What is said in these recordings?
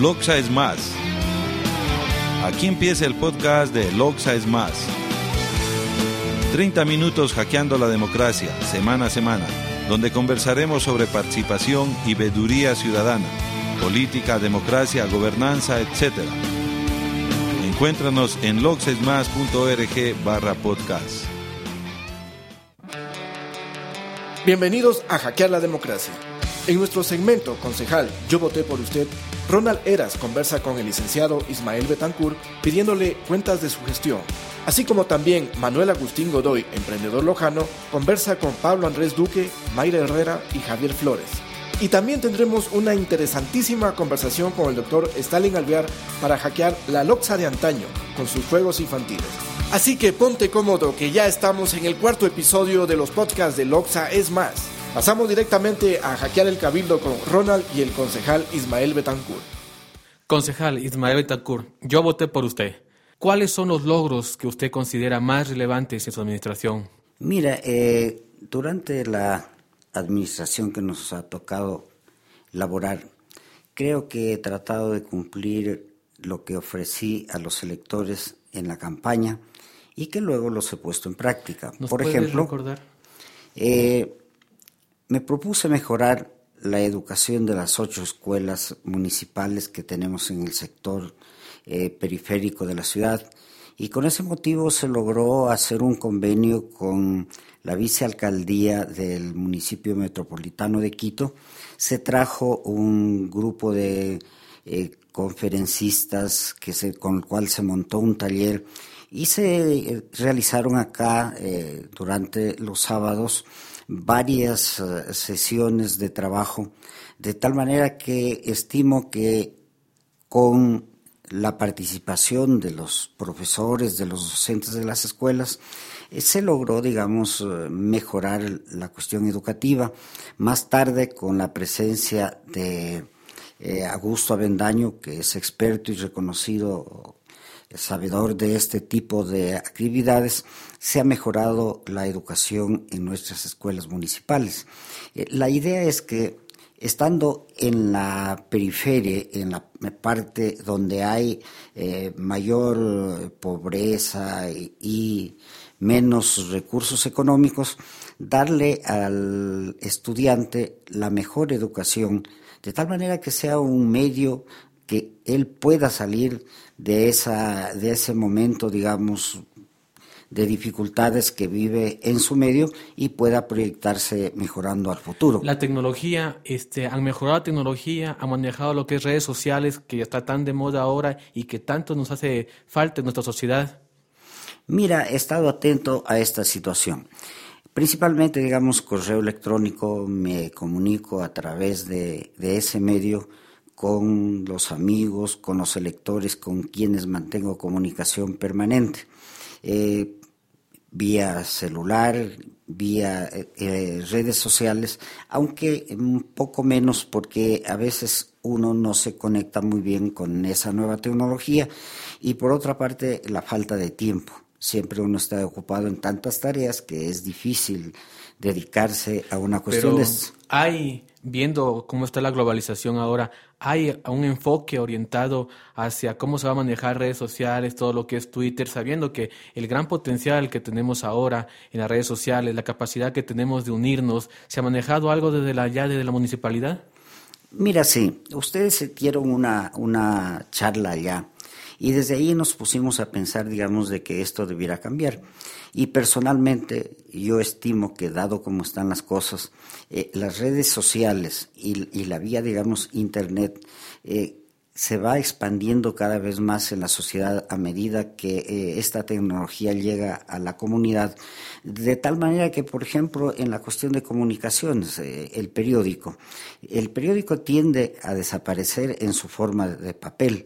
Loxa es más. Aquí empieza el podcast de Loxa es más. 30 minutos hackeando la democracia, semana a semana, donde conversaremos sobre participación y veeduría ciudadana, política, democracia, gobernanza, etc. Encuéntranos en loxesmas.org barra podcast. Bienvenidos a Hackear la Democracia. En nuestro segmento Concejal, yo voté por usted, Ronald Eras conversa con el licenciado Ismael Betancourt pidiéndole cuentas de su gestión. Así como también Manuel Agustín Godoy, emprendedor lojano, conversa con Pablo Andrés Duque, Mayra Herrera y Javier Flores. Y también tendremos una interesantísima conversación con el doctor Stalin Alvear para hackear la Loxa de antaño con sus juegos infantiles. Así que ponte cómodo que ya estamos en el cuarto episodio de los podcasts de Loxa es más. Pasamos directamente a hackear el cabildo con Ronald y el concejal Ismael Betancourt. Concejal Ismael Betancourt, yo voté por usted. ¿Cuáles son los logros que usted considera más relevantes en su administración? Mira, eh, durante la administración que nos ha tocado laborar, creo que he tratado de cumplir lo que ofrecí a los electores en la campaña y que luego los he puesto en práctica. ¿Nos Por ejemplo, recordar? eh, me propuse mejorar la educación de las ocho escuelas municipales que tenemos en el sector eh, periférico de la ciudad y con ese motivo se logró hacer un convenio con la vicealcaldía del municipio metropolitano de Quito. Se trajo un grupo de eh, conferencistas que con el cual se montó un taller y se eh, realizaron acá eh, durante los sábados varias eh, sesiones de trabajo, de tal manera que estimo que con la participación de los profesores, de los docentes de las escuelas, se logró, digamos, mejorar la cuestión educativa. Más tarde, con la presencia de Augusto Avendaño, que es experto y reconocido sabedor de este tipo de actividades, se ha mejorado la educación en nuestras escuelas municipales. Eh, La idea es que estando en la periferia, en la parte donde hay eh, mayor eh, pobreza y, y menos recursos económicos, darle al estudiante la mejor educación, de tal manera que sea un medio que él pueda salir de, esa, de ese momento, digamos, de dificultades que vive en su medio y pueda proyectarse mejorando al futuro. La tecnología, este, han mejorado la tecnología, han manejado lo que es redes sociales, que ya está tan de moda ahora y que tanto nos hace falta en nuestra sociedad. Mira, he estado atento a esta situación. Principalmente, digamos, correo electrónico, me comunico a través de, de ese medio con los amigos, con los electores, con quienes mantengo comunicación permanente. Eh, vía celular, vía eh, eh, redes sociales, aunque un poco menos porque a veces uno no se conecta muy bien con esa nueva tecnología y por otra parte la falta de tiempo. Siempre uno está ocupado en tantas tareas que es difícil dedicarse a una cuestión Pero de... hay, viendo cómo está la globalización ahora, hay un enfoque orientado hacia cómo se va a manejar redes sociales, todo lo que es Twitter, sabiendo que el gran potencial que tenemos ahora en las redes sociales, la capacidad que tenemos de unirnos, ¿se ha manejado algo desde la, ya la municipalidad? Mira, sí, ustedes dieron una, una charla allá y desde ahí nos pusimos a pensar, digamos, de que esto debiera cambiar. Y personalmente yo estimo que dado como están las cosas, eh, las redes sociales y, la vía, digamos, Internet, eh, se va expandiendo cada vez más en la sociedad a medida que eh, esta tecnología llega a la comunidad, de tal manera que, por ejemplo, en la cuestión de comunicaciones, el periódico, el periódico tiende a desaparecer en su forma de papel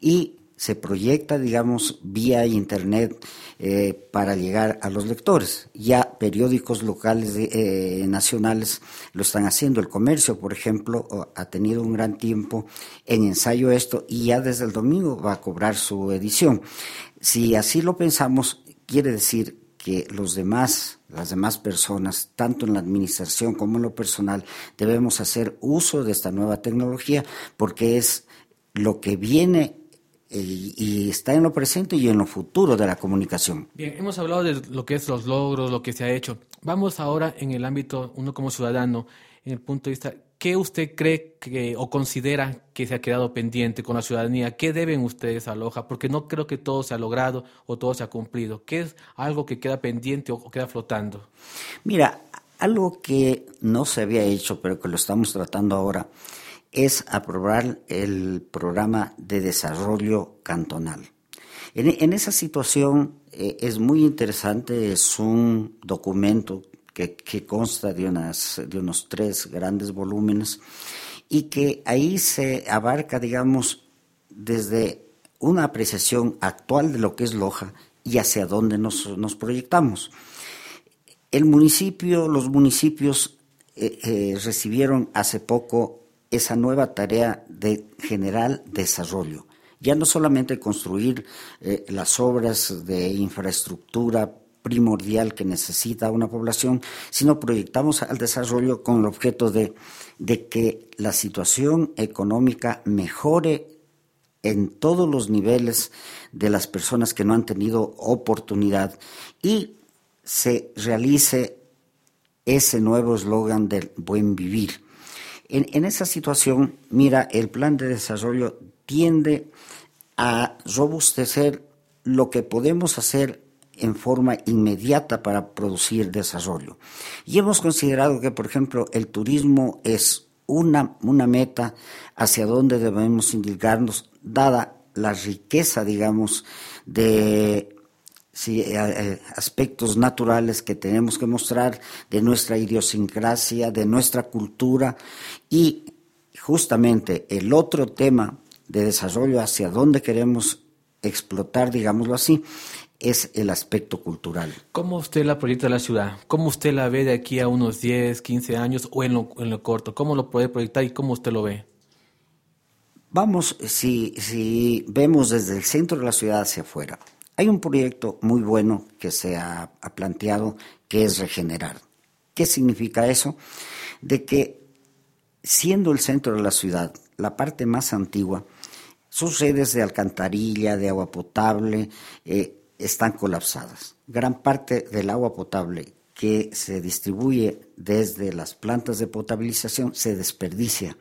y se proyecta, digamos, vía Internet eh, para llegar a los lectores. Ya periódicos locales, eh, nacionales lo están haciendo. El comercio, por ejemplo, ha tenido un gran tiempo en ensayo esto y ya desde el domingo va a cobrar su edición. Si así lo pensamos, quiere decir que los demás, las demás personas, tanto en la administración como en lo personal, debemos hacer uso de esta nueva tecnología porque es lo que viene y está en lo presente y en lo futuro de la comunicación. Bien, hemos hablado de lo que es los logros, lo que se ha hecho. Vamos ahora en el ámbito, uno como ciudadano, en el punto de vista, ¿qué usted cree que, o considera que se ha quedado pendiente con la ciudadanía? ¿Qué deben ustedes a Loja? Porque no creo que todo se ha logrado o todo se ha cumplido. ¿Qué es algo que queda pendiente o queda flotando? Mira, algo que no se había hecho, pero que lo estamos tratando ahora, es aprobar el programa de desarrollo cantonal. En, esa situación eh, es muy interesante, es un documento que, consta de, unas, de unos tres grandes volúmenes y que ahí se abarca, digamos, desde una apreciación actual de lo que es Loja y hacia dónde nos, proyectamos. El municipio, los municipios eh, eh, recibieron hace poco esa nueva tarea de general desarrollo. Ya no solamente construir eh, las obras de infraestructura primordial que necesita una población, sino proyectamos al desarrollo con el objeto de, de que la situación económica mejore en todos los niveles de las personas que no han tenido oportunidad y se realice ese nuevo eslogan del buen vivir en, esa situación, mira, el plan de desarrollo tiende a robustecer lo que podemos hacer en forma inmediata para producir desarrollo. Y hemos considerado que, por ejemplo, el turismo es una, una meta hacia donde debemos indicarnos, dada la riqueza, digamos, de sí, eh, eh, aspectos naturales que tenemos que mostrar de nuestra idiosincrasia, de nuestra cultura y justamente el otro tema de desarrollo hacia donde queremos explotar, digámoslo así, es el aspecto cultural. ¿Cómo usted la proyecta la ciudad? ¿Cómo usted la ve de aquí a unos 10, 15 años o en lo, en lo corto? ¿Cómo lo puede proyectar y cómo usted lo ve? Vamos, si, si vemos desde el centro de la ciudad hacia afuera, hay un proyecto muy bueno que se ha, planteado que es regenerar. ¿Qué significa eso? De que siendo el centro de la ciudad la parte más antigua, sus redes de alcantarilla, de agua potable, eh, están colapsadas. Gran parte del agua potable que se distribuye desde las plantas de potabilización se desperdicia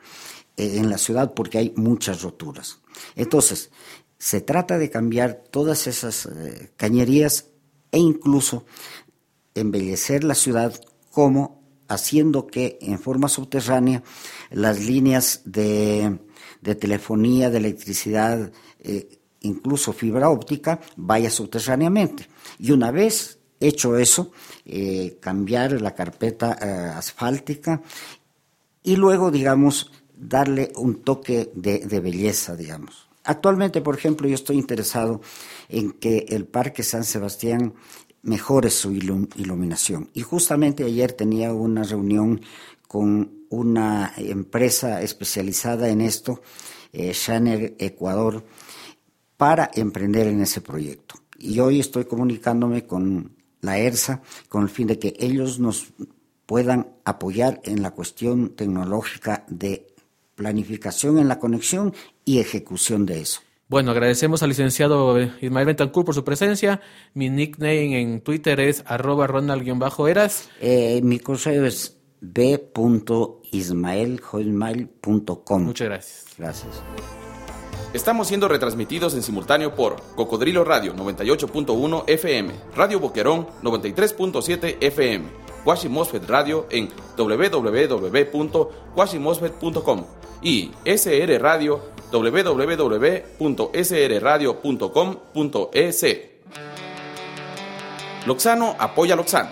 eh, en la ciudad porque hay muchas roturas. Entonces, se trata de cambiar todas esas eh, cañerías e incluso embellecer la ciudad como haciendo que en forma subterránea las líneas de, telefonía, de electricidad, eh, incluso fibra óptica, vaya subterráneamente. Y una vez hecho eso, eh, cambiar la carpeta asfáltica y luego, digamos, darle un toque de belleza, digamos. Actualmente, por ejemplo, yo estoy interesado en que el Parque San Sebastián mejore su iluminación. Y justamente ayer tenía una reunión con una empresa especializada en esto, eh, Ecuador, para emprender en ese proyecto. Y hoy estoy comunicándome con la ERSA con el fin de que ellos nos puedan apoyar en la cuestión tecnológica de planificación en la conexión y ejecución de eso. Bueno, agradecemos al licenciado Ismael Bentancur por su presencia. Mi nickname en Twitter es arroba ronald-eras. Eh, mi correo es b.ismaeljoismail.com. Muchas gracias. Gracias. Estamos siendo retransmitidos en simultáneo por Cocodrilo Radio 98.1 FM, Radio Boquerón 93.7 FM, Quasi Radio en www.quasimosfet.com y SR Radio www.srradio.com.es. Loxano apoya a Loxano.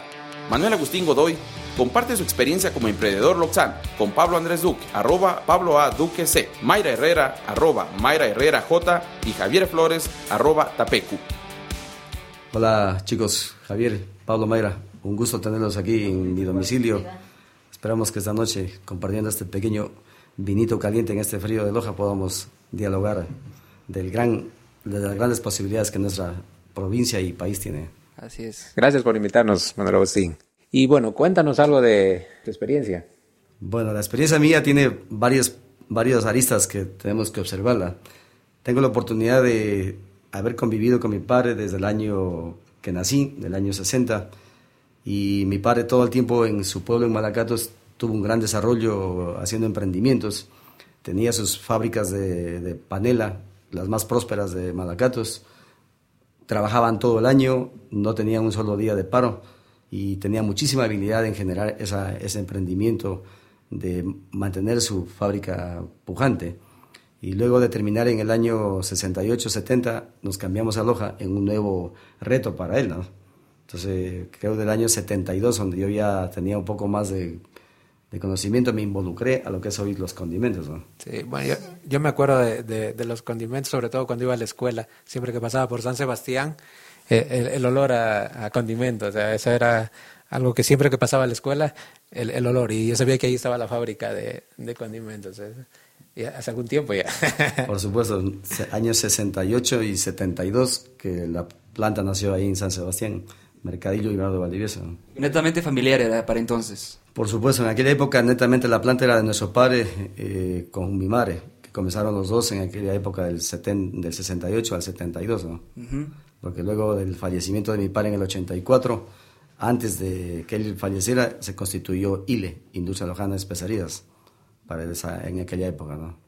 Manuel Agustín Godoy comparte su experiencia como emprendedor Loxano con Pablo Andrés Duque, arroba Pablo A. Duque C, Mayra Herrera, arroba Mayra Herrera J y Javier Flores, arroba Tapecu. Hola chicos, Javier, Pablo Mayra, un gusto tenerlos aquí en mi domicilio. Esperamos que esta noche, compartiendo este pequeño vinito caliente en este frío de Loja podamos dialogar del gran, de las grandes posibilidades que nuestra provincia y país tiene. Así es. Gracias por invitarnos, Manuel Agustín. Y bueno, cuéntanos algo de tu experiencia. Bueno, la experiencia mía tiene varias varias aristas que tenemos que observarla. Tengo la oportunidad de haber convivido con mi padre desde el año que nací, del año 60, y mi padre todo el tiempo en su pueblo en Malacatos tuvo un gran desarrollo haciendo emprendimientos. Tenía sus fábricas de, de panela, las más prósperas de Malacatos. Trabajaban todo el año, no tenían un solo día de paro y tenía muchísima habilidad en generar ese emprendimiento de mantener su fábrica pujante. Y luego de terminar en el año 68-70, nos cambiamos a Loja en un nuevo reto para él. ¿no? Entonces, creo del año 72, donde yo ya tenía un poco más de, conocimiento, me involucré a lo que es hoy los condimentos. ¿no? Sí, bueno, yo, me acuerdo de, de, los condimentos, sobre todo cuando iba a la escuela, siempre que pasaba por San Sebastián, eh, el, olor a, condimentos, o sea, eso era algo que siempre que pasaba a la escuela, el, el olor, y yo sabía que ahí estaba la fábrica de, de condimentos. ¿eh? hace algún tiempo ya. Por supuesto, años 68 y 72 que la planta nació ahí en San Sebastián, Mercadillo y de Valdivieso. Netamente familiar era para entonces. Por supuesto, en aquella época netamente la planta era de nuestro padre eh, con mi madre, que comenzaron los dos en aquella época del, del 68 al 72, ¿no? Porque luego del fallecimiento de mi padre en el 84, antes de que él falleciera, se constituyó ILE, Industria Lojana de Especialidades para esa, en aquella época. ¿no?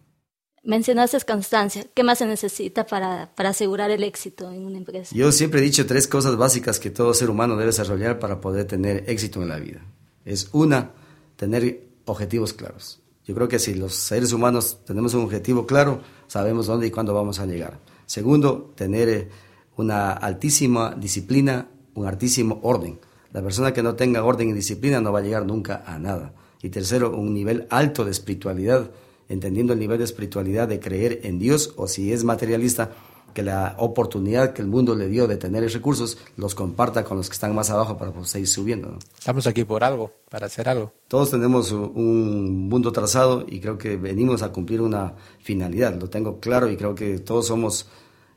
Mencionaste constancia. ¿Qué más se necesita para, para, asegurar el éxito en una empresa? Yo siempre he dicho tres cosas básicas que todo ser humano debe desarrollar para poder tener éxito en la vida. Es una, tener objetivos claros. Yo creo que si los seres humanos tenemos un objetivo claro, sabemos dónde y cuándo vamos a llegar. Segundo, tener eh, una altísima disciplina, un altísimo orden. La persona que no tenga orden y disciplina no va a llegar nunca a nada. Y tercero, un nivel alto de espiritualidad, entendiendo el nivel de espiritualidad de creer en Dios o si es materialista, que la oportunidad que el mundo le dio de tener recursos los comparta con los que están más abajo para seguir subiendo. Estamos aquí por algo, para hacer algo. Todos tenemos un mundo trazado y creo que venimos a cumplir una finalidad, lo tengo claro y creo que todos somos,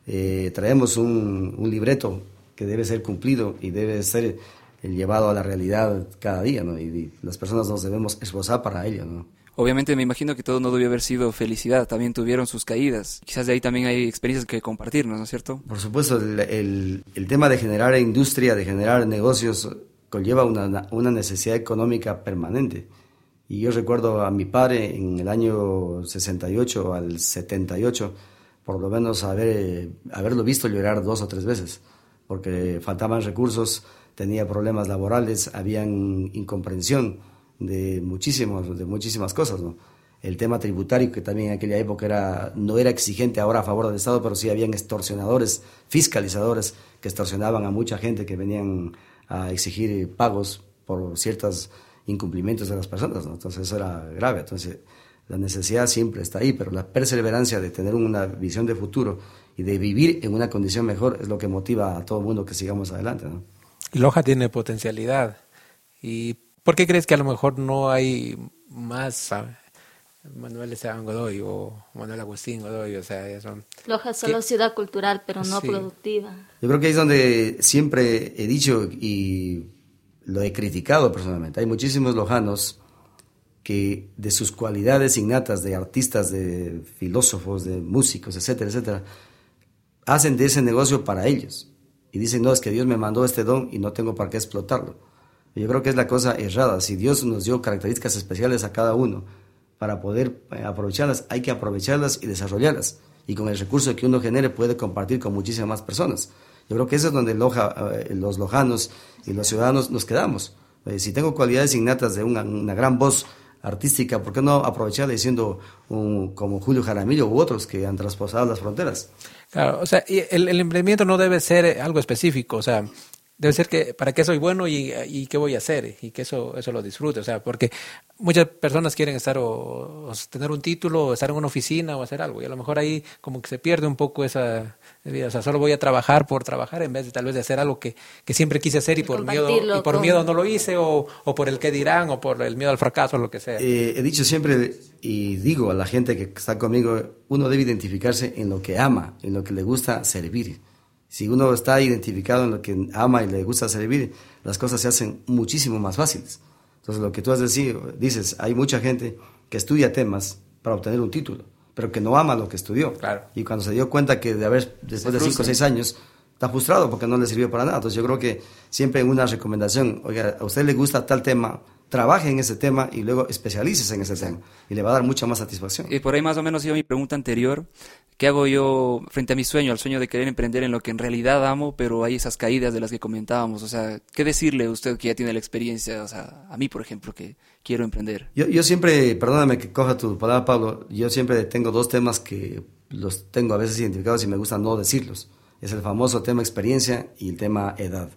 eh, traemos un, un libreto que debe ser cumplido y debe ser el llevado a la realidad cada día, ¿no? Y, las personas nos debemos esforzar para ello, ¿no? Obviamente me imagino que todo no debió haber sido felicidad, también tuvieron sus caídas. Quizás de ahí también hay experiencias que compartirnos, ¿no es cierto? Por supuesto, el, tema de generar industria, de generar negocios, conlleva una, necesidad económica permanente. Y yo recuerdo a mi padre en el año 68 al 78, por lo menos haber, haberlo visto llorar dos o tres veces, porque faltaban recursos tenía problemas laborales, habían incomprensión de, muchísimos, de muchísimas cosas. ¿no? El tema tributario, que también en aquella época era, no era exigente ahora a favor del Estado, pero sí habían extorsionadores, fiscalizadores, que extorsionaban a mucha gente que venían a exigir pagos por ciertos incumplimientos de las personas. ¿no? Entonces eso era grave. Entonces la necesidad siempre está ahí, pero la perseverancia de tener una visión de futuro y de vivir en una condición mejor es lo que motiva a todo el mundo que sigamos adelante. ¿no? Loja tiene potencialidad. ¿Y por qué crees que a lo mejor no hay más Manuel Esteban Godoy o Manuel Agustín Godoy? O sea, son... Loja es solo ciudad cultural, pero no productiva. Yo creo que ahí es donde siempre he dicho y lo he criticado personalmente. Hay muchísimos lojanos que de sus cualidades innatas de artistas, de filósofos, de músicos, etcétera, etcétera, hacen de ese negocio para ellos y dicen, no, es que Dios me mandó este don y no tengo para qué explotarlo. Yo creo que es la cosa errada. Si Dios nos dio características especiales a cada uno para poder eh, aprovecharlas, hay que aprovecharlas y desarrollarlas. Y con el recurso que uno genere puede compartir con muchísimas más personas. Yo creo que eso es donde eh, los lojanos y los ciudadanos nos quedamos. Eh, si tengo cualidades innatas de una, una gran voz artística, ¿por qué no aprovecharla diciendo un, como Julio Jaramillo u otros que han traspasado las fronteras? Claro, o sea, el, el emprendimiento no debe ser algo específico, o sea, debe ser que para qué soy bueno y, y, qué voy a hacer y que eso eso lo disfrute. O sea porque muchas personas quieren estar o, tener un título o estar en una oficina o hacer algo. Y a lo mejor ahí como que se pierde un poco esa vida. O sea solo voy a trabajar por trabajar en vez de tal vez de hacer algo que, que siempre quise hacer y por miedo y por miedo no lo hice o, o, por el que dirán o por el miedo al fracaso o lo que sea. Eh, he dicho siempre y digo a la gente que está conmigo uno debe identificarse en lo que ama en lo que le gusta servir si uno está identificado en lo que ama y le gusta servir, las cosas se hacen muchísimo más fáciles. Entonces, lo que tú has decir, dices, hay mucha gente que estudia temas para obtener un título, pero que no ama lo que estudió. Claro. Y cuando se dio cuenta que de haber, después de 5 o 6 años, está frustrado porque no le sirvió para nada. Entonces yo creo que siempre una recomendación, oiga, a usted le gusta tal tema, trabaje en ese tema y luego especialices en ese tema. Y le va a dar mucha más satisfacción. Y por ahí más o menos iba mi pregunta anterior. ¿Qué hago yo frente a mi sueño, al sueño de querer emprender en lo que en realidad amo, pero hay esas caídas de las que comentábamos? O sea, ¿qué decirle a usted que ya tiene la experiencia? O sea, a mí, por ejemplo, que quiero emprender. Yo, yo siempre, perdóname que coja tu palabra, Pablo, yo siempre tengo dos temas que los tengo a veces identificados y me gusta no decirlos. Es el famoso tema experiencia y el tema edad.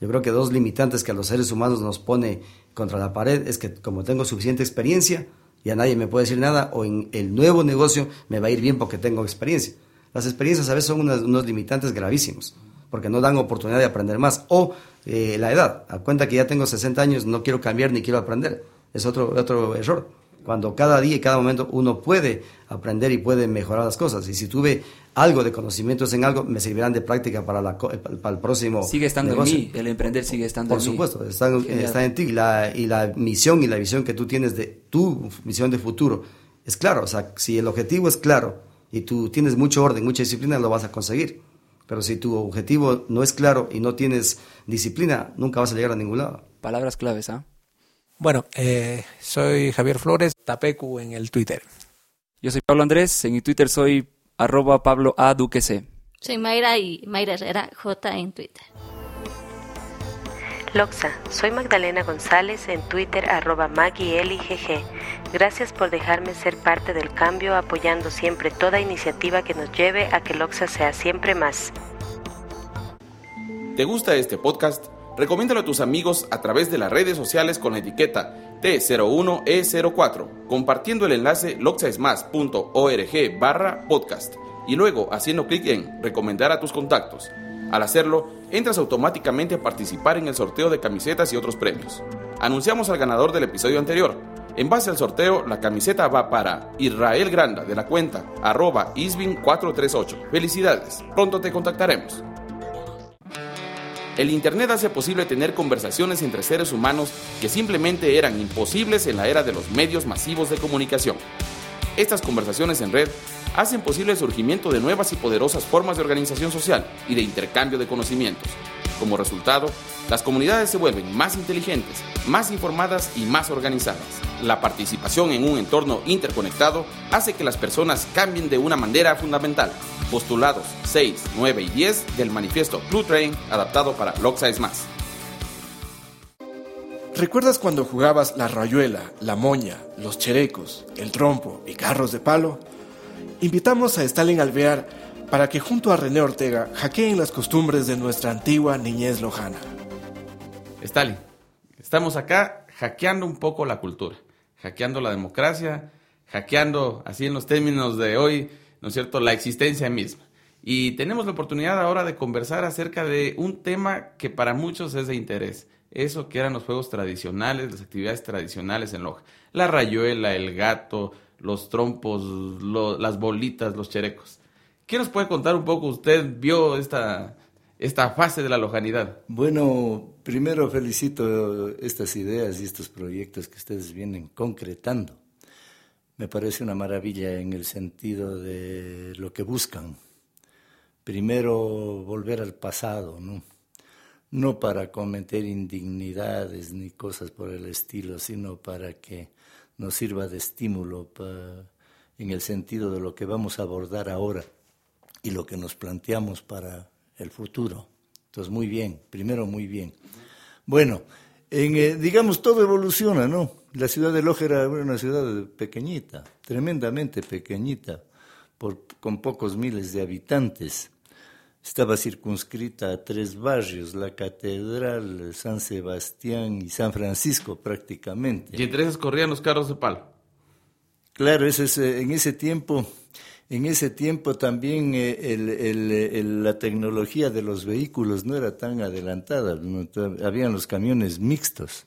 Yo creo que dos limitantes que a los seres humanos nos pone contra la pared es que como tengo suficiente experiencia, ya nadie me puede decir nada, o en el nuevo negocio me va a ir bien porque tengo experiencia. Las experiencias a veces son unos, limitantes gravísimos, porque no dan oportunidad de aprender más. O eh, la edad, a cuenta que ya tengo 60 años, no quiero cambiar ni quiero aprender. Es otro, otro error. Cuando cada día y cada momento uno puede aprender y puede mejorar las cosas. Y si tuve algo de conocimientos en algo, me servirán de práctica para, la, para el próximo. Sigue estando en mí, el emprender sigue estando en mí. Por supuesto, está, está, en ti. Y la, y la misión y la visión que tú tienes de tu misión de futuro es claro. O sea, si el objetivo es claro y tú tienes mucho orden, mucha disciplina, lo vas a conseguir. Pero si tu objetivo no es claro y no tienes disciplina, nunca vas a llegar a ningún lado. Palabras claves, ¿ah? Bueno, eh, soy Javier Flores, Tapecu en el Twitter. Yo soy Pablo Andrés, en mi Twitter soy arroba Pablo A. Duque C. Soy Mayra y Mayra Herrera J en Twitter. Loxa, soy Magdalena González en Twitter arroba GG. Gracias por dejarme ser parte del cambio apoyando siempre toda iniciativa que nos lleve a que Loxa sea siempre más. ¿Te gusta este podcast? Recomiéndalo a tus amigos a través de las redes sociales con la etiqueta T01E04, compartiendo el enlace loxaesmas.org barra podcast y luego haciendo clic en recomendar a tus contactos. Al hacerlo, entras automáticamente a participar en el sorteo de camisetas y otros premios. Anunciamos al ganador del episodio anterior. En base al sorteo, la camiseta va para Israel Granda de la cuenta arroba isbin438. Felicidades, pronto te contactaremos. El Internet hace posible tener conversaciones entre seres humanos que simplemente eran imposibles en la era de los medios masivos de comunicación. Estas conversaciones en red hacen posible el surgimiento de nuevas y poderosas formas de organización social y de intercambio de conocimientos. Como resultado, las comunidades se vuelven más inteligentes, más informadas y más organizadas. La participación en un entorno interconectado hace que las personas cambien de una manera fundamental postulados 6, 9 y 10 del manifiesto Blue Train adaptado para Loxa Más. ¿Recuerdas cuando jugabas la rayuela, la moña, los cherecos, el trompo y carros de palo? Invitamos a Stalin Alvear para que junto a René Ortega hackeen las costumbres de nuestra antigua niñez lojana. Stalin, estamos acá hackeando un poco la cultura, hackeando la democracia, hackeando, así en los términos de hoy, ¿no es cierto?, la existencia misma. Y tenemos la oportunidad ahora de conversar acerca de un tema que para muchos es de interés. Eso que eran los juegos tradicionales, las actividades tradicionales en Loja. La rayuela, el gato, los trompos, las bolitas, los cherecos. ¿Qué nos puede contar un poco? Usted vio esta, esta fase de la lojanidad. Bueno, primero felicito estas ideas y estos proyectos que ustedes vienen concretando me parece una maravilla en el sentido de lo que buscan. Primero, volver al pasado, ¿no? No para cometer indignidades ni cosas por el estilo, sino para que nos sirva de estímulo en el sentido de lo que vamos a abordar ahora y lo que nos planteamos para el futuro. Entonces, muy bien, primero muy bien. Bueno, en, eh, digamos, todo evoluciona, ¿no? La ciudad de Loja era una ciudad pequeñita, tremendamente pequeñita, por, con pocos miles de habitantes. Estaba circunscrita a tres barrios, la Catedral, San Sebastián y San Francisco prácticamente. Y entre esos corrían los carros de palo. Claro, eso es, eh, en ese tiempo, en ese tiempo también eh, la tecnología de los vehículos no era tan adelantada, habían los camiones mixtos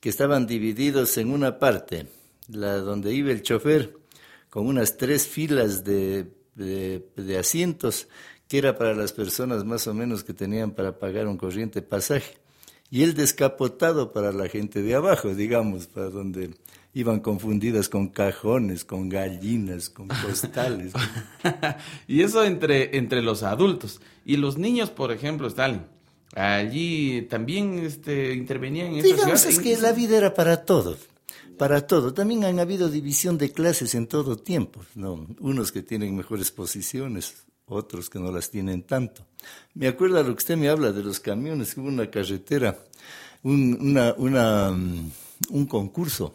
que estaban divididos en una parte, la donde iba el chofer, con unas tres filas de, de, asientos, que era para las personas más o menos que tenían para pagar un corriente pasaje, y el descapotado para la gente de abajo, digamos, para donde iban confundidas con cajones, con gallinas, con costales. y eso entre, entre los adultos. Y los niños, por ejemplo, Stalin, allí también este, intervenían en Digamos, es que la vida era para todos para todo. También han habido división de clases en todo tiempo, ¿no? Unos que tienen mejores posiciones, otros que no las tienen tanto. Me acuerdo lo que usted me habla de los camiones, hubo una carretera, un, mm, un concurso,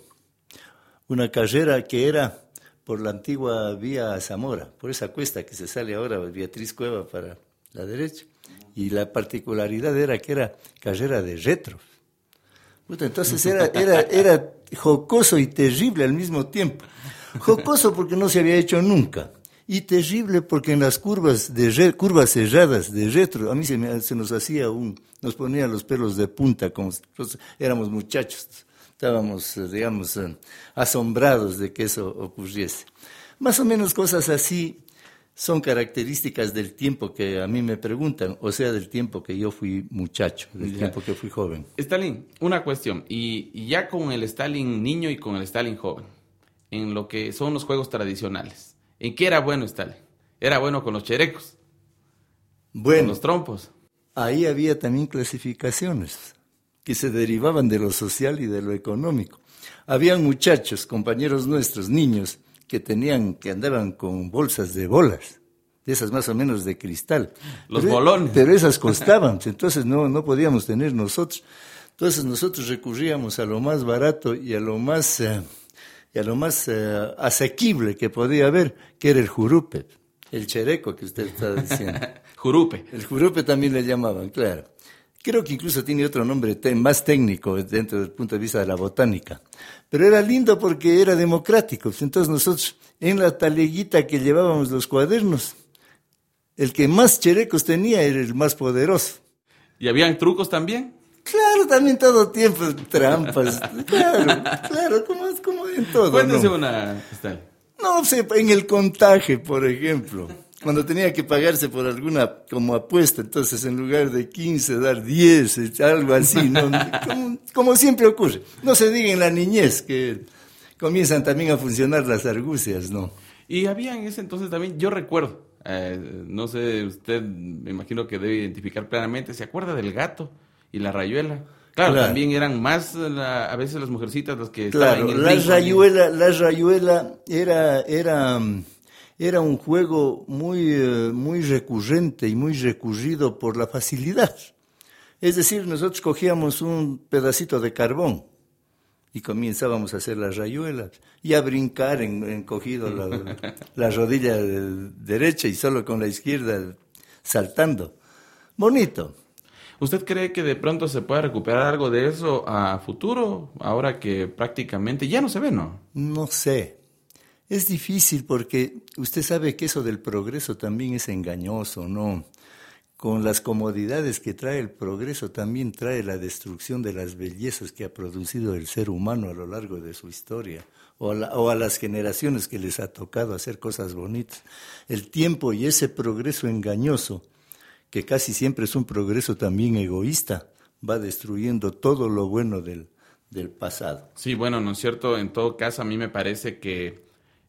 una carrera que era por la antigua vía Zamora, por esa cuesta que se sale ahora, Beatriz Cueva para la derecha. Y la particularidad era que era carrera de retro. Entonces era, era, era jocoso y terrible al mismo tiempo. Jocoso porque no se había hecho nunca. Y terrible porque en las curvas, de curvas cerradas de retro, a mí se, nos hacía un, nos ponía los pelos de punta, como éramos muchachos. Estábamos, eh, digamos, eh, asombrados de que eso ocurriese. Más o menos cosas así son características del tiempo que a mí me preguntan, o sea, del tiempo que yo fui muchacho, del tiempo que fui joven. Stalin, una cuestión, y, ya con el Stalin niño y con el Stalin joven, en lo que son los juegos tradicionales, ¿en qué era bueno Stalin? Era bueno con los cherecos, bueno, con los trompos. Ahí había también clasificaciones que se derivaban de lo social y de lo económico. Habían muchachos, compañeros nuestros, niños, que tenían, que andaban con bolsas de bolas, de esas más o menos de cristal. Los bolones. Pero esas costaban, entonces no, no podíamos tener nosotros. Entonces nosotros recurríamos a lo más barato y a lo más, eh, y a lo más eh, asequible que podía haber, que era el jurupe, el chereco que usted estaba diciendo. jurupe. El jurupe también le llamaban, claro. Creo que incluso tiene otro nombre más técnico dentro del punto de vista de la botánica. Pero era lindo porque era democrático. Entonces nosotros, en la taleguita que llevábamos los cuadernos, el que más cherecos tenía era el más poderoso. ¿Y habían trucos también? Claro, también todo tiempo, trampas. claro, claro, como, como en todo. Cuéntese una, No sé, en el contaje, por ejemplo cuando tenía que pagarse por alguna como apuesta, entonces en lugar de 15 dar 10, algo así, ¿no? como, siempre ocurre. No se diga en la niñez que comienzan también a funcionar las argucias, ¿no? Y había en ese entonces también, yo recuerdo, eh, no sé, usted me imagino que debe identificar plenamente, ¿se acuerda del gato y la rayuela? Claro, también eran más a veces las mujercitas las que claro, estaban en el la rayuela, la rayuela era, era era un juego muy, eh, muy recurrente y muy recurrido por la facilidad. Es decir, nosotros cogíamos un pedacito de carbón y comenzábamos a hacer las rayuelas y a brincar en, cogido la, rodilla derecha y solo con la izquierda saltando. Bonito. ¿Usted cree que de pronto se puede recuperar algo de eso a futuro, ahora que prácticamente ya no se ve, no? No sé. Es difícil porque usted sabe que eso del progreso también es engañoso, ¿no? Con las comodidades que trae el progreso también trae la destrucción de las bellezas que ha producido el ser humano a lo largo de su historia o a, las generaciones que les ha tocado hacer cosas bonitas. El tiempo y ese progreso engañoso, que casi siempre es un progreso también egoísta, va destruyendo todo lo bueno del, del pasado. Sí, bueno, ¿no es cierto? En todo caso, a mí me parece que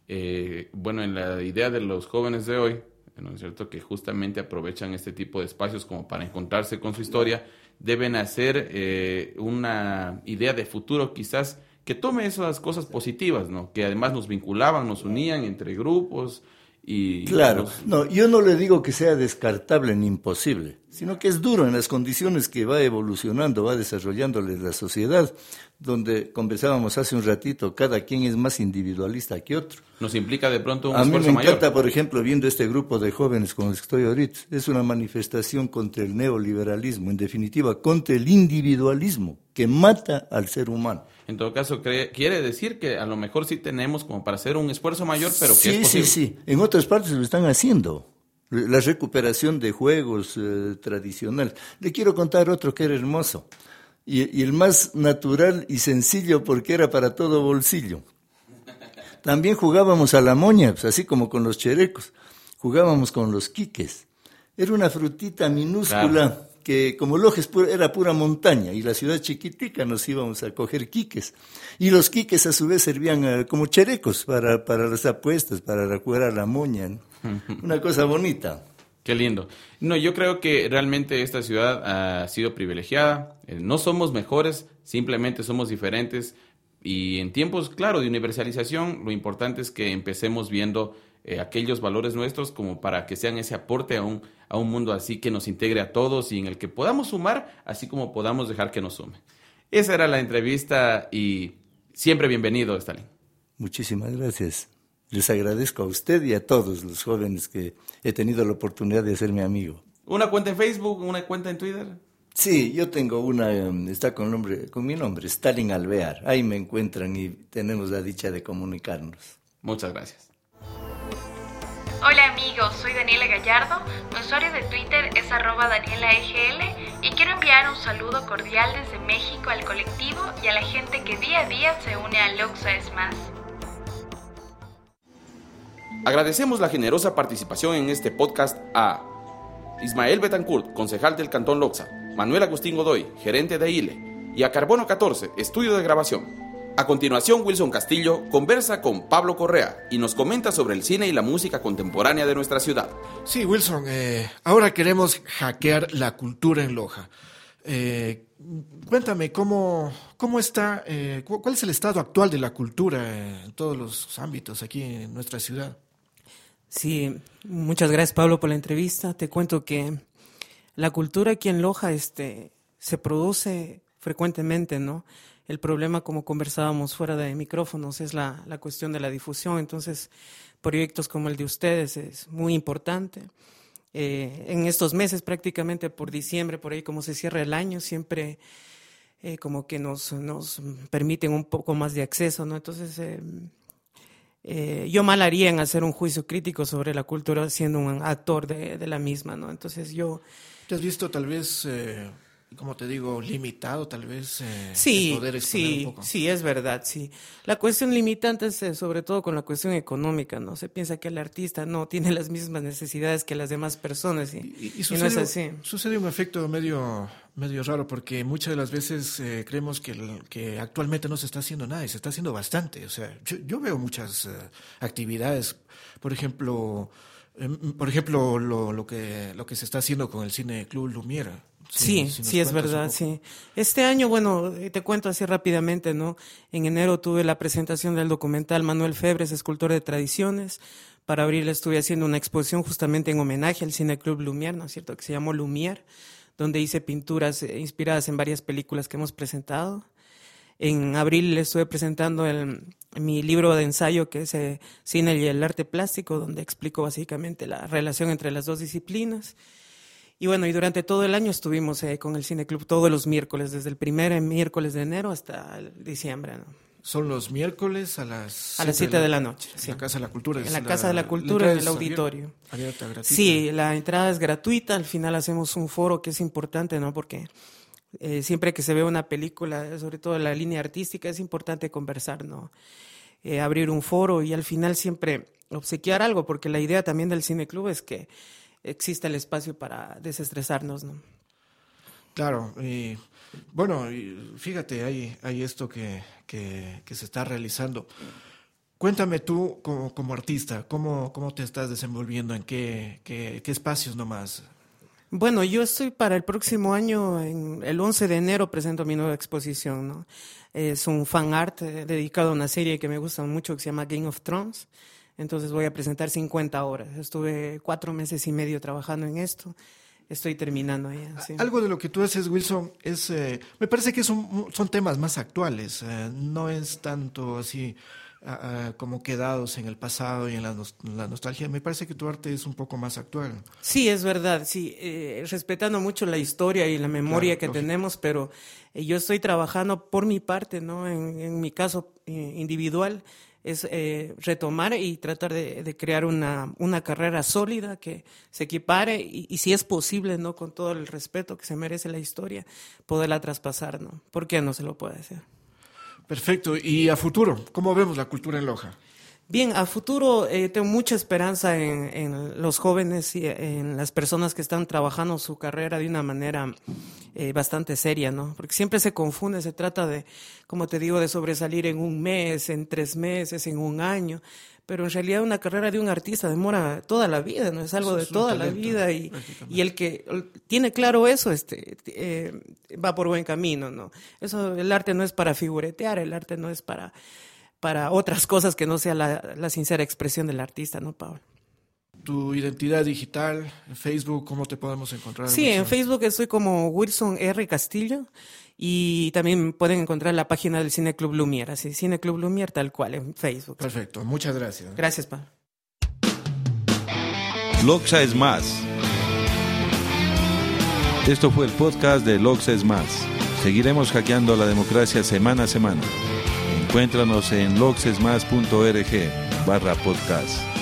eh, bueno, en la idea de los jóvenes de hoy, ¿no es cierto?, que justamente aprovechan este tipo de espacios como para encontrarse con su historia, deben hacer eh, una idea de futuro quizás que tome esas cosas positivas, ¿no? Que además nos vinculaban, nos unían entre grupos y... Claro, no, yo no le digo que sea descartable ni imposible, sino que es duro en las condiciones que va evolucionando, va desarrollándole la sociedad donde conversábamos hace un ratito, cada quien es más individualista que otro. Nos implica de pronto un A mí me encanta, por ejemplo, viendo este grupo de jóvenes con los que estoy ahorita, es una manifestación contra el neoliberalismo, en definitiva, contra el individualismo que mata al ser humano. En todo caso, quiere decir que a lo mejor sí tenemos como para hacer un esfuerzo mayor, pero que es posible. Sí, sí, en otras partes lo están haciendo. La recuperación de juegos eh, tradicionales. Le quiero contar otro que era hermoso y, el más natural y sencillo porque era para todo bolsillo. También jugábamos a la moña, pues, así como con los cherecos. Jugábamos con los quiques. Era una frutita minúscula que como Loja era pura montaña y la ciudad chiquitica nos íbamos a coger quiques. Y los quiques a su vez servían eh, como cherecos para, para las apuestas, para jugar a la moña. Una cosa bonita. Qué lindo. No, yo creo que realmente esta ciudad ha sido privilegiada. Eh, no somos mejores, simplemente somos diferentes. Y en tiempos, claro, de universalización, lo importante es que empecemos viendo eh, aquellos valores nuestros como para que sean ese aporte a un, a un mundo así que nos integre a todos y en el que podamos sumar, así como podamos dejar que nos sume. Esa era la entrevista y siempre bienvenido, Stalin. Muchísimas gracias. Les agradezco a usted y a todos los jóvenes que he tenido la oportunidad de hacerme amigo. ¿Una cuenta en Facebook? ¿Una cuenta en Twitter? Sí, yo tengo una, em, está con, nombre, con mi nombre, Stalin Alvear. Ahí me encuentran y tenemos la dicha de comunicarnos. Muchas gracias. Hola amigos, soy Daniela Gallardo, mi usuario de Twitter es arroba danielaegl y quiero enviar un saludo cordial desde México al colectivo y a la gente que día a día se une a Loxa es Más. Agradecemos la generosa participación en este podcast a Ismael Betancourt, concejal del Cantón Loxa, Manuel Agustín Godoy, gerente de ILE, y a Carbono 14, estudio de grabación. A continuación, Wilson Castillo conversa con Pablo Correa y nos comenta sobre el cine y la música contemporánea de nuestra ciudad. Sí, Wilson, eh, ahora queremos hackear la cultura en Loja. Eh, cuéntame, ¿cómo, cómo está, eh, cuál es el estado actual de la cultura en todos los ámbitos aquí en nuestra ciudad? Sí, muchas gracias Pablo por la entrevista. Te cuento que la cultura aquí en Loja este, se produce frecuentemente, ¿no? El problema, como conversábamos fuera de micrófonos, es la, la cuestión de la difusión. Entonces, proyectos como el de ustedes es muy importante. Eh, en estos meses, prácticamente por diciembre, por ahí como se cierra el año, siempre eh, como que nos, nos permiten un poco más de acceso, ¿no? Entonces, eh, yo mal haría en hacer un juicio crítico sobre la cultura siendo un actor de, de la misma, ¿no? Entonces yo... ¿Te has visto tal vez como te digo, limitado tal vez. Eh, sí, sí, sí, es verdad, sí. La cuestión limitante es eh, sobre todo con la cuestión económica, ¿no? Se piensa que el artista no tiene las mismas necesidades que las demás personas y, y, sucede, no es así. Sucede un efecto medio, medio raro porque muchas de las veces eh, creemos que, que actualmente no se está haciendo nada y se está haciendo bastante. O sea, yo, yo veo muchas actividades, por ejemplo... Em, por ejemplo, lo, lo, que, lo que se está haciendo con el Cine Club Sí, sí, es verdad, sí. Este año, bueno, eh, te cuento así rápidamente, ¿no? En enero tuve la presentación del documental Manuel Febres, escultor de tradiciones. Para abril estuve haciendo una exposición justamente en homenaje al Cine Club Lumière, ¿no es cierto? Que se llamó Lumière, donde hice pinturas eh, inspiradas en varias películas que hemos presentado. En abril estuve presentando el, mi libro de ensayo que es eh, Cine y el Arte Plástico, donde explico básicamente la relación entre las dos disciplinas. Y bueno, y durante todo el año estuvimos eh, con el Cine Club todos los miércoles, desde el primer miércoles de enero hasta el diciembre. Son los miércoles a las a las 7 de, la noche. En la Casa de la Cultura. En la, Casa de la Cultura, en el auditorio. sí, la entrada es gratuita. Al final hacemos un foro que es importante, ¿no? Porque eh, siempre que se ve una película, sobre todo la línea artística, es importante conversar, ¿no? Eh, abrir un foro y al final siempre obsequiar algo, porque la idea también del Cine Club es que exista el espacio para desestresarnos, ¿no? Claro, y bueno, fíjate, hay, hay esto que, que, se está realizando. Cuéntame tú como, como artista, ¿cómo, ¿cómo, te estás desenvolviendo? ¿En qué, qué, qué, espacios nomás? Bueno, yo estoy para el próximo año, en el 11 de enero presento mi nueva exposición, ¿no? Es un fan art eh, dedicado a una serie que me gusta mucho que se llama Game of Thrones. Entonces voy a presentar 50 horas. Estuve cuatro meses y medio trabajando en esto. Estoy terminando ya. Algo de lo que tú haces, Wilson, es, eh, me parece que son, son temas más actuales. Eh, no es tanto así como quedados en el pasado y en la, nostalgia. Me parece que tu arte es un poco más actual. Sí, es verdad, sí, eh, respetando mucho la historia y la memoria que tenemos, pero yo estoy trabajando por mi parte, ¿no? En, en mi caso individual, es eh, retomar y tratar de, crear una, una, carrera sólida que se equipare y, si es posible, ¿no? Con todo el respeto que se merece la historia, poderla traspasar, ¿no? ¿Por qué no se lo puede hacer? Perfecto. ¿Y a futuro? ¿Cómo vemos la cultura en Loja? Bien, a futuro eh, tengo mucha esperanza en, los jóvenes y en las personas que están trabajando su carrera de una manera eh, bastante seria, ¿no? Porque siempre se confunde, se trata de, como te digo, de sobresalir en un mes, en tres meses, en un año, pero en realidad una carrera de un artista demora toda la vida, ¿no? Es algo de toda la vida y, y, el que tiene claro eso, este, eh, va por buen camino, ¿no? Eso, el arte no es para figuretear, el arte no es para para otras cosas que no sea la, sincera expresión del artista, ¿no, Pablo? tu identidad digital, en Facebook, ¿cómo te podemos encontrar? Sí, en Facebook estoy como Wilson R. Castillo y también pueden encontrar la página del Cine Club Lumière, así, Cine Club Lumière tal cual en Facebook. Perfecto, muchas gracias. Gracias, Pablo. Loxa es más. Esto fue el podcast de Loxa es más. Seguiremos hackeando la democracia semana a semana. Encuéntranos en loxesmas.org barra podcast.